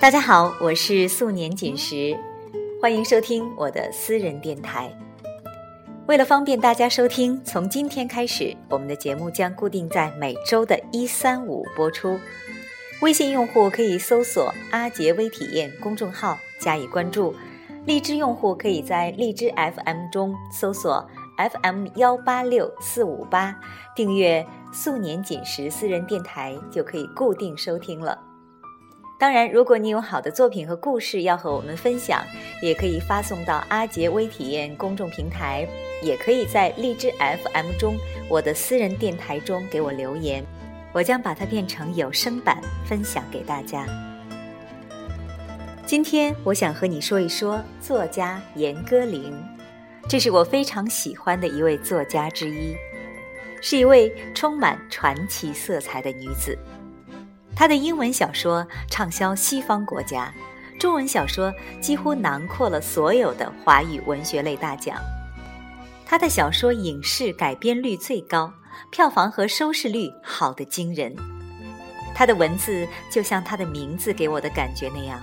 大家好，我是素年锦时，欢迎收听我的私人电台。为了方便大家收听，从今天开始，我们的节目将固定在每周的一、三、五播出。微信用户可以搜索“阿杰微体验”公众号加以关注，荔枝用户可以在荔枝 FM 中搜索 FM 幺八六四五八，订阅素年锦时私人电台，就可以固定收听了。当然，如果你有好的作品和故事要和我们分享，也可以发送到阿杰微体验公众平台，也可以在荔枝 FM 中我的私人电台中给我留言，我将把它变成有声版分享给大家。今天我想和你说一说作家严歌苓，这是我非常喜欢的一位作家之一，是一位充满传奇色彩的女子。他的英文小说畅销西方国家，中文小说几乎囊括了所有的华语文学类大奖。他的小说影视改编率最高，票房和收视率好得惊人。他的文字就像他的名字给我的感觉那样，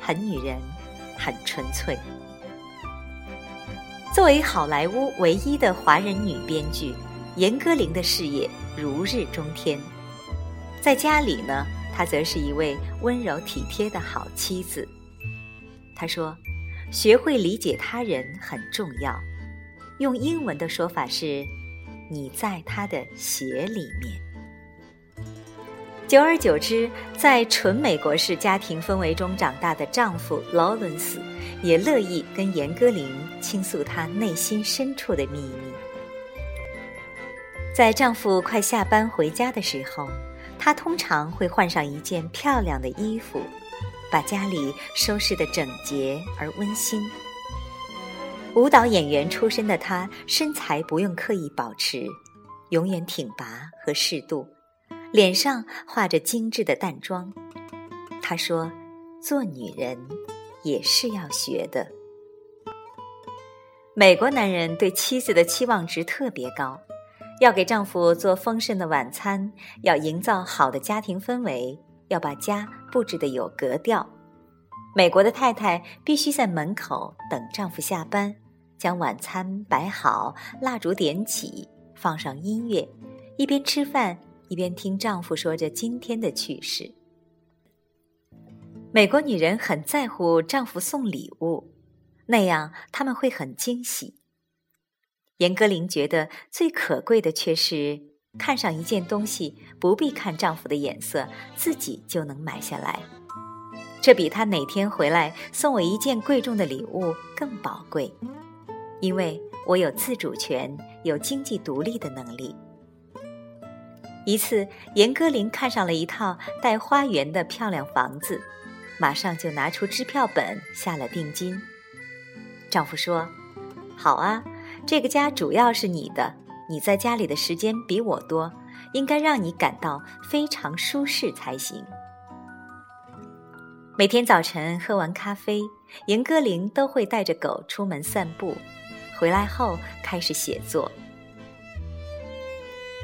很女人，很纯粹。作为好莱坞唯一的华人女编剧，严歌苓的事业如日中天。在家里呢，她则是一位温柔体贴的好妻子。她说：“学会理解他人很重要。”用英文的说法是：“你在他的鞋里面。”久而久之，在纯美国式家庭氛围中长大的丈夫劳伦斯，也乐意跟严歌苓倾诉他内心深处的秘密。在丈夫快下班回家的时候。她通常会换上一件漂亮的衣服，把家里收拾得整洁而温馨。舞蹈演员出身的她，身材不用刻意保持，永远挺拔和适度，脸上画着精致的淡妆。她说：“做女人也是要学的。”美国男人对妻子的期望值特别高。要给丈夫做丰盛的晚餐，要营造好的家庭氛围，要把家布置的有格调。美国的太太必须在门口等丈夫下班，将晚餐摆好，蜡烛点起，放上音乐，一边吃饭一边听丈夫说着今天的趣事。美国女人很在乎丈夫送礼物，那样他们会很惊喜。严歌苓觉得最可贵的却是看上一件东西，不必看丈夫的眼色，自己就能买下来。这比他哪天回来送我一件贵重的礼物更宝贵，因为我有自主权，有经济独立的能力。一次，严歌苓看上了一套带花园的漂亮房子，马上就拿出支票本下了定金。丈夫说：“好啊。”这个家主要是你的，你在家里的时间比我多，应该让你感到非常舒适才行。每天早晨喝完咖啡，严歌苓都会带着狗出门散步，回来后开始写作。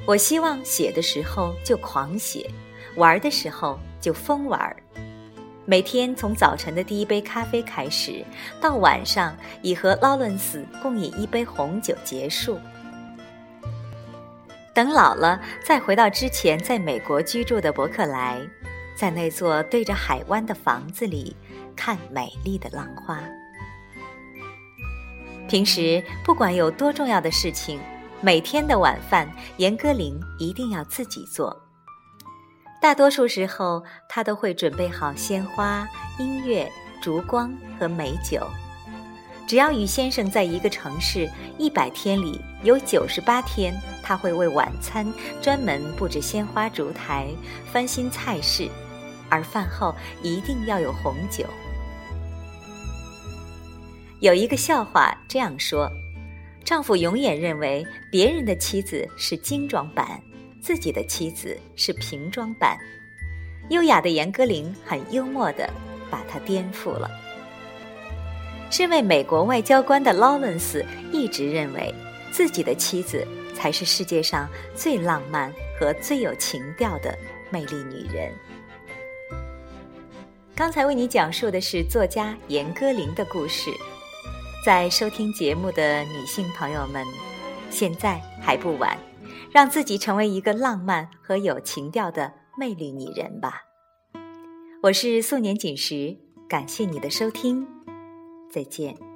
我希望写的时候就狂写，玩的时候就疯玩。每天从早晨的第一杯咖啡开始，到晚上以和劳伦斯共饮一杯红酒结束。等老了，再回到之前在美国居住的伯克莱，在那座对着海湾的房子里看美丽的浪花。平时不管有多重要的事情，每天的晚饭严歌苓一定要自己做。大多数时候，他都会准备好鲜花、音乐、烛光和美酒。只要与先生在一个城市，一百天里有九十八天，他会为晚餐专门布置鲜花烛台、翻新菜式，而饭后一定要有红酒。有一个笑话这样说：丈夫永远认为别人的妻子是精装版。自己的妻子是瓶装版，优雅的严歌苓很幽默的把它颠覆了。身为美国外交官的劳伦斯一直认为自己的妻子才是世界上最浪漫和最有情调的魅力女人。刚才为你讲述的是作家严歌苓的故事。在收听节目的女性朋友们，现在还不晚，让自己成为一个浪漫和有情调的魅力女人吧。我是素年锦时，感谢你的收听，再见。